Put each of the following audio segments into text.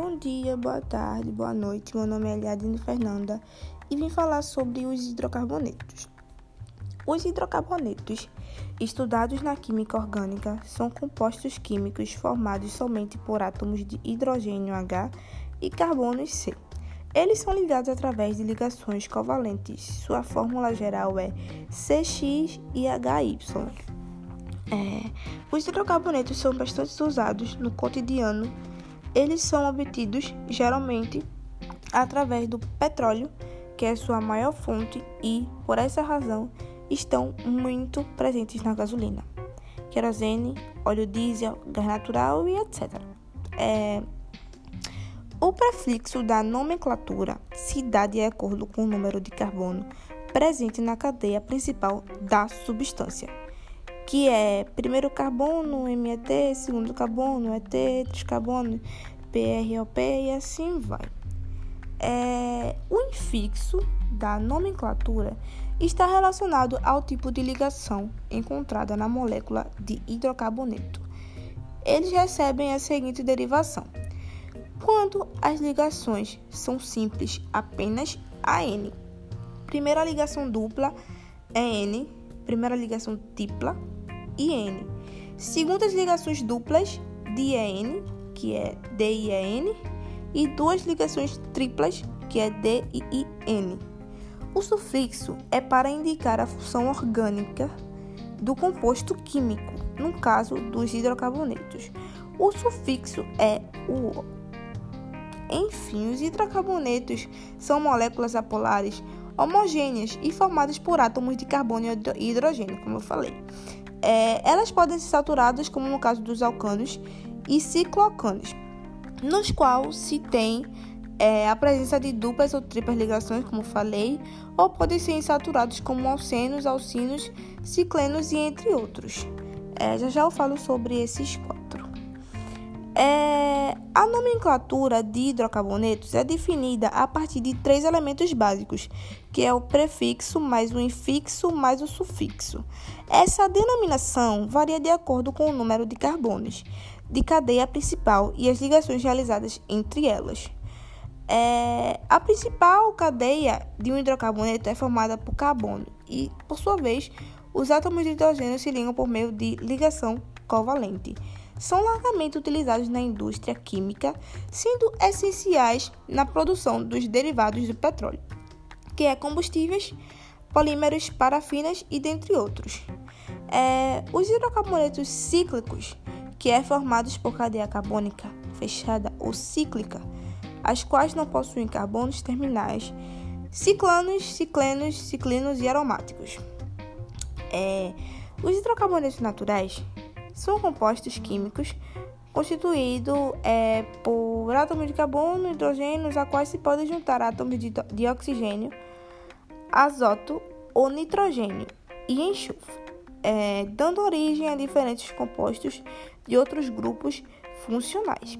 Bom dia, boa tarde, boa noite. Meu nome é Eliadine Fernanda e vim falar sobre os hidrocarbonetos. Os hidrocarbonetos, estudados na química orgânica, são compostos químicos formados somente por átomos de hidrogênio H e carbono C. Eles são ligados através de ligações covalentes. Sua fórmula geral é CX e HY. É, os hidrocarbonetos são bastante usados no cotidiano eles são obtidos geralmente através do petróleo, que é sua maior fonte, e, por essa razão, estão muito presentes na gasolina, querosene, óleo diesel, gás natural e etc. É... O prefixo da nomenclatura se dá de acordo com o número de carbono presente na cadeia principal da substância que é primeiro carbono, MET, segundo carbono, ET, três carbono, PROP e assim vai. É, o infixo da nomenclatura está relacionado ao tipo de ligação encontrada na molécula de hidrocarboneto. Eles recebem a seguinte derivação: quando as ligações são simples, apenas AN. Primeira ligação dupla é N, primeira ligação tripla IN. Segundo as ligações duplas de EN, que é DIEN, e duas ligações triplas, que é DIIN. O sufixo é para indicar a função orgânica do composto químico, no caso dos hidrocarbonetos. O sufixo é o Enfim, os hidrocarbonetos são moléculas apolares homogêneas e formadas por átomos de carbono e hidrogênio, como eu falei. É, elas podem ser saturadas, como no caso dos alcanos e cicloalcanos, nos quais se tem é, a presença de duplas ou triplas ligações, como falei, ou podem ser insaturados como alcenos, alcinos, ciclenos e entre outros. É, já já eu falo sobre esses quatro. É, a nomenclatura de hidrocarbonetos é definida a partir de três elementos básicos, que é o prefixo mais o infixo mais o sufixo. Essa denominação varia de acordo com o número de carbonos de cadeia principal e as ligações realizadas entre elas. É, a principal cadeia de um hidrocarboneto é formada por carbono e, por sua vez, os átomos de hidrogênio se ligam por meio de ligação covalente são largamente utilizados na indústria química, sendo essenciais na produção dos derivados do petróleo, que é combustíveis, polímeros, parafinas e dentre outros. É, os hidrocarbonetos cíclicos, que é formados por cadeia carbônica fechada ou cíclica, as quais não possuem carbonos terminais, ciclanos, ciclenos, ciclinos e aromáticos. É, os hidrocarbonetos naturais são compostos químicos constituídos é, por átomos de carbono e hidrogênio, a quais se podem juntar átomos de, de oxigênio, azoto ou nitrogênio e enxofre, é, dando origem a diferentes compostos de outros grupos funcionais.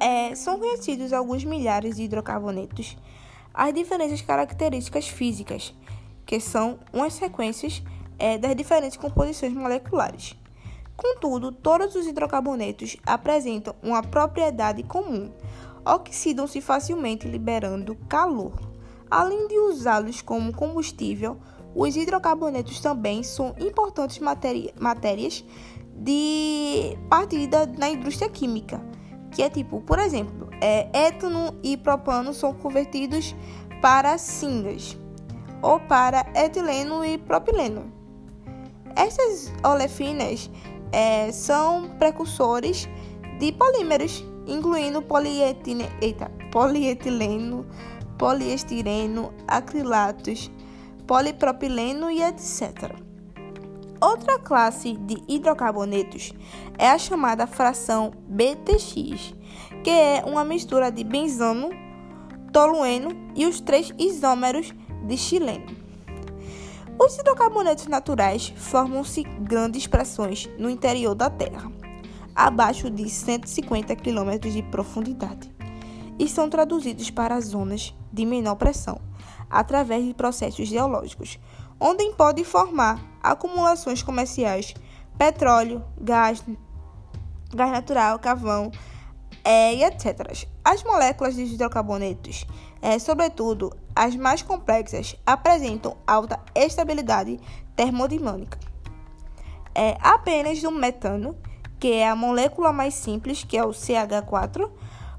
É, são conhecidos alguns milhares de hidrocarbonetos, as diferentes características físicas, que são umas sequências é, das diferentes composições moleculares. Contudo, todos os hidrocarbonetos apresentam uma propriedade comum: oxidam-se facilmente liberando calor. Além de usá-los como combustível, os hidrocarbonetos também são importantes matérias de partida na indústria química, que é tipo, por exemplo, é, étano e propano são convertidos para cingas ou para etileno e propileno. Essas olefinas é, são precursores de polímeros, incluindo polietine, eita, polietileno, poliestireno, acrilatos, polipropileno e etc. Outra classe de hidrocarbonetos é a chamada fração BTX, que é uma mistura de benzano, tolueno e os três isômeros de xileno. Os hidrocarbonetos naturais formam-se grandes pressões no interior da Terra, abaixo de 150 km de profundidade, e são traduzidos para zonas de menor pressão através de processos geológicos, onde podem formar acumulações comerciais, petróleo, gás, gás natural, carvão, é, e etc. As moléculas de hidrocarbonetos, é, sobretudo as mais complexas, apresentam alta estabilidade termodinâmica. É, apenas o metano, que é a molécula mais simples, que é o CH4,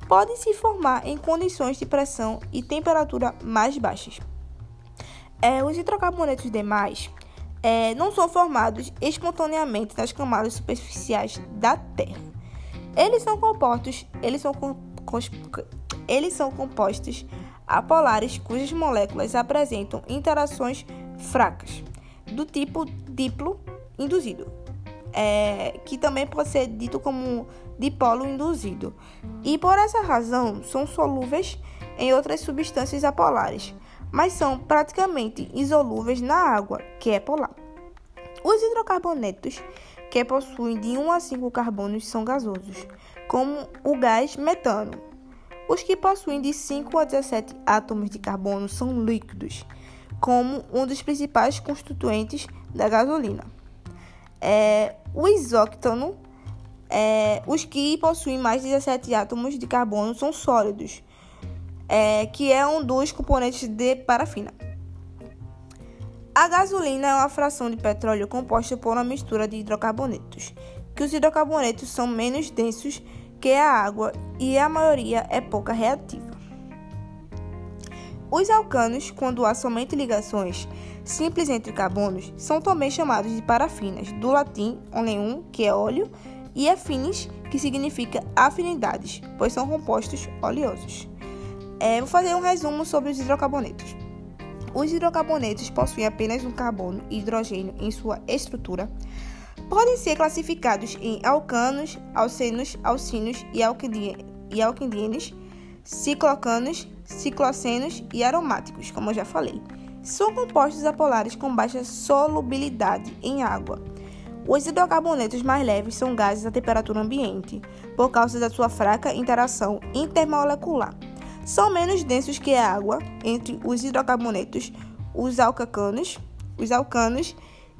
pode se formar em condições de pressão e temperatura mais baixas. É, os hidrocarbonetos demais é, não são formados espontaneamente nas camadas superficiais da Terra. Eles são compostos, eles são, eles são compostos apolares cujas moléculas apresentam interações fracas, do tipo diplo induzido, é, que também pode ser dito como dipolo induzido, e por essa razão são solúveis em outras substâncias apolares, mas são praticamente insolúveis na água, que é polar. Os hidrocarbonetos que possuem de 1 a 5 carbonos são gasosos, como o gás metano. Os que possuem de 5 a 17 átomos de carbono são líquidos, como um dos principais constituintes da gasolina. É, o isóctano, é, os que possuem mais de 17 átomos de carbono são sólidos, é, que é um dos componentes de parafina. A gasolina é uma fração de petróleo composta por uma mistura de hidrocarbonetos, que os hidrocarbonetos são menos densos que a água e a maioria é pouca reativa. Os alcanos, quando há somente ligações simples entre carbonos, são também chamados de parafinas, do latim oleum, que é óleo, e afines, que significa afinidades, pois são compostos oleosos. É, vou fazer um resumo sobre os hidrocarbonetos. Os hidrocarbonetos possuem apenas um carbono e hidrogênio em sua estrutura. Podem ser classificados em alcanos, alcenos, alcinos e, e alquindienes, ciclocanos, ciclocenos e aromáticos, como eu já falei. São compostos apolares com baixa solubilidade em água. Os hidrocarbonetos mais leves são gases a temperatura ambiente, por causa da sua fraca interação intermolecular são menos densos que a água entre os hidrocarbonetos, os alcacanos, os alcanos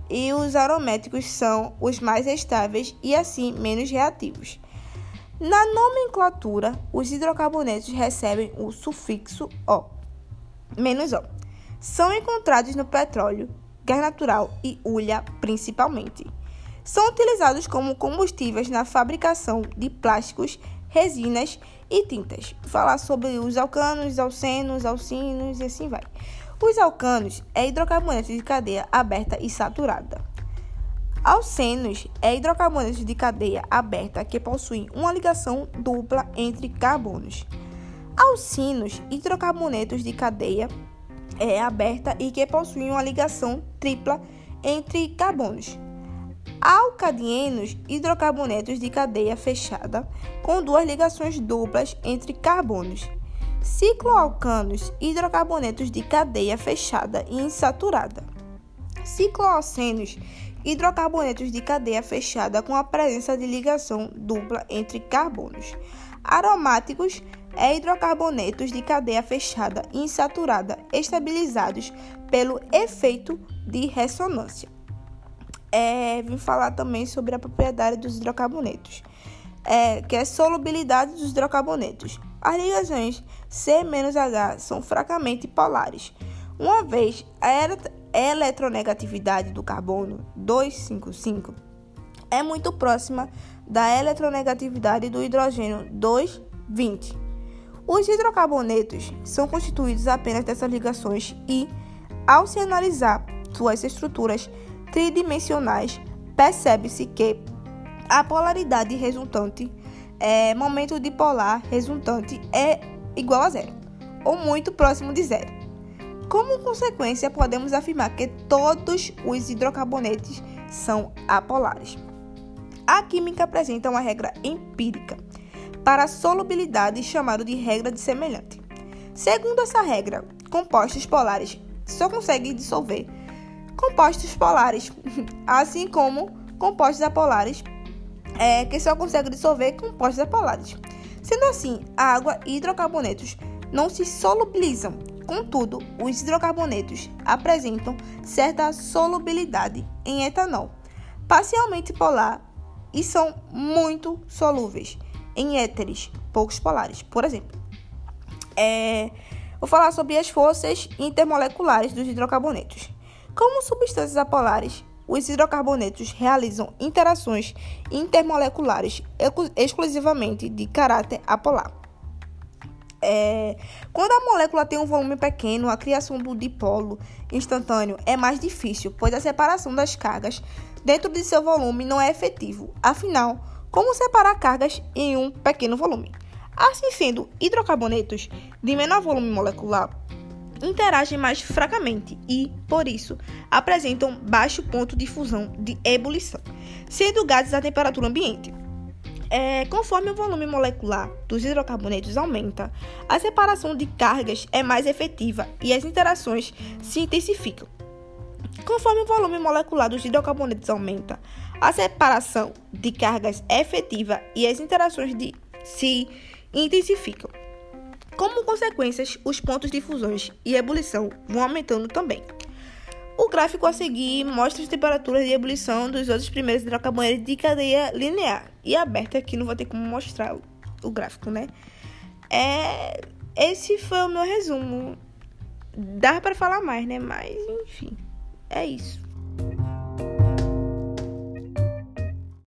e os aromáticos são os mais estáveis e assim menos reativos. Na nomenclatura, os hidrocarbonetos recebem o sufixo O, menos O. São encontrados no petróleo, gás natural e ulha principalmente. São utilizados como combustíveis na fabricação de plásticos, resinas e tintas. Falar sobre os alcanos, alcenos, alcinos e assim vai. Os alcanos é hidrocarbonetos de cadeia aberta e saturada. Alcenos é hidrocarbonetos de cadeia aberta que possuem uma ligação dupla entre carbonos. Alcinos, hidrocarbonetos de cadeia é aberta e que possuem uma ligação tripla entre carbonos alcadienos hidrocarbonetos de cadeia fechada com duas ligações duplas entre carbonos. Cicloalcanos hidrocarbonetos de cadeia fechada e insaturada. Cicloalcenos hidrocarbonetos de cadeia fechada com a presença de ligação dupla entre carbonos. Aromáticos é hidrocarbonetos de cadeia fechada e insaturada estabilizados pelo efeito de ressonância é, vim falar também sobre a propriedade dos hidrocarbonetos, é, que é a solubilidade dos hidrocarbonetos. As ligações C-H são fracamente polares, uma vez a eletronegatividade do carbono 255 é muito próxima da eletronegatividade do hidrogênio 220. Os hidrocarbonetos são constituídos apenas dessas ligações e, ao se analisar suas estruturas tridimensionais, percebe-se que a polaridade resultante, é, momento dipolar resultante é igual a zero, ou muito próximo de zero. Como consequência, podemos afirmar que todos os hidrocarbonetos são apolares. A química apresenta uma regra empírica para a solubilidade chamada de regra de semelhante. Segundo essa regra, compostos polares só conseguem dissolver compostos polares, assim como compostos apolares, é, que só conseguem dissolver compostos apolares. Sendo assim, a água e hidrocarbonetos não se solubilizam. Contudo, os hidrocarbonetos apresentam certa solubilidade em etanol, parcialmente polar e são muito solúveis em éteres poucos polares. Por exemplo, é, vou falar sobre as forças intermoleculares dos hidrocarbonetos. Como substâncias apolares, os hidrocarbonetos realizam interações intermoleculares exclusivamente de caráter apolar. É, quando a molécula tem um volume pequeno, a criação do dipolo instantâneo é mais difícil, pois a separação das cargas dentro de seu volume não é efetivo. Afinal, como separar cargas em um pequeno volume? Assim sendo, hidrocarbonetos de menor volume molecular interagem mais fracamente e, por isso, apresentam baixo ponto de fusão de ebulição, sendo gases a temperatura ambiente. É, conforme o volume molecular dos hidrocarbonetos aumenta, a separação de cargas é mais efetiva e as interações se intensificam. Conforme o volume molecular dos hidrocarbonetos aumenta, a separação de cargas é efetiva e as interações de, se intensificam. Como consequências, os pontos de fusões e ebulição vão aumentando também. O gráfico a seguir mostra as temperaturas de ebulição dos outros primeiros hidrocarbonetos de cadeia linear. E aberta aqui não vou ter como mostrar o, o gráfico, né? É, esse foi o meu resumo. Dá para falar mais, né? Mas, enfim, é isso.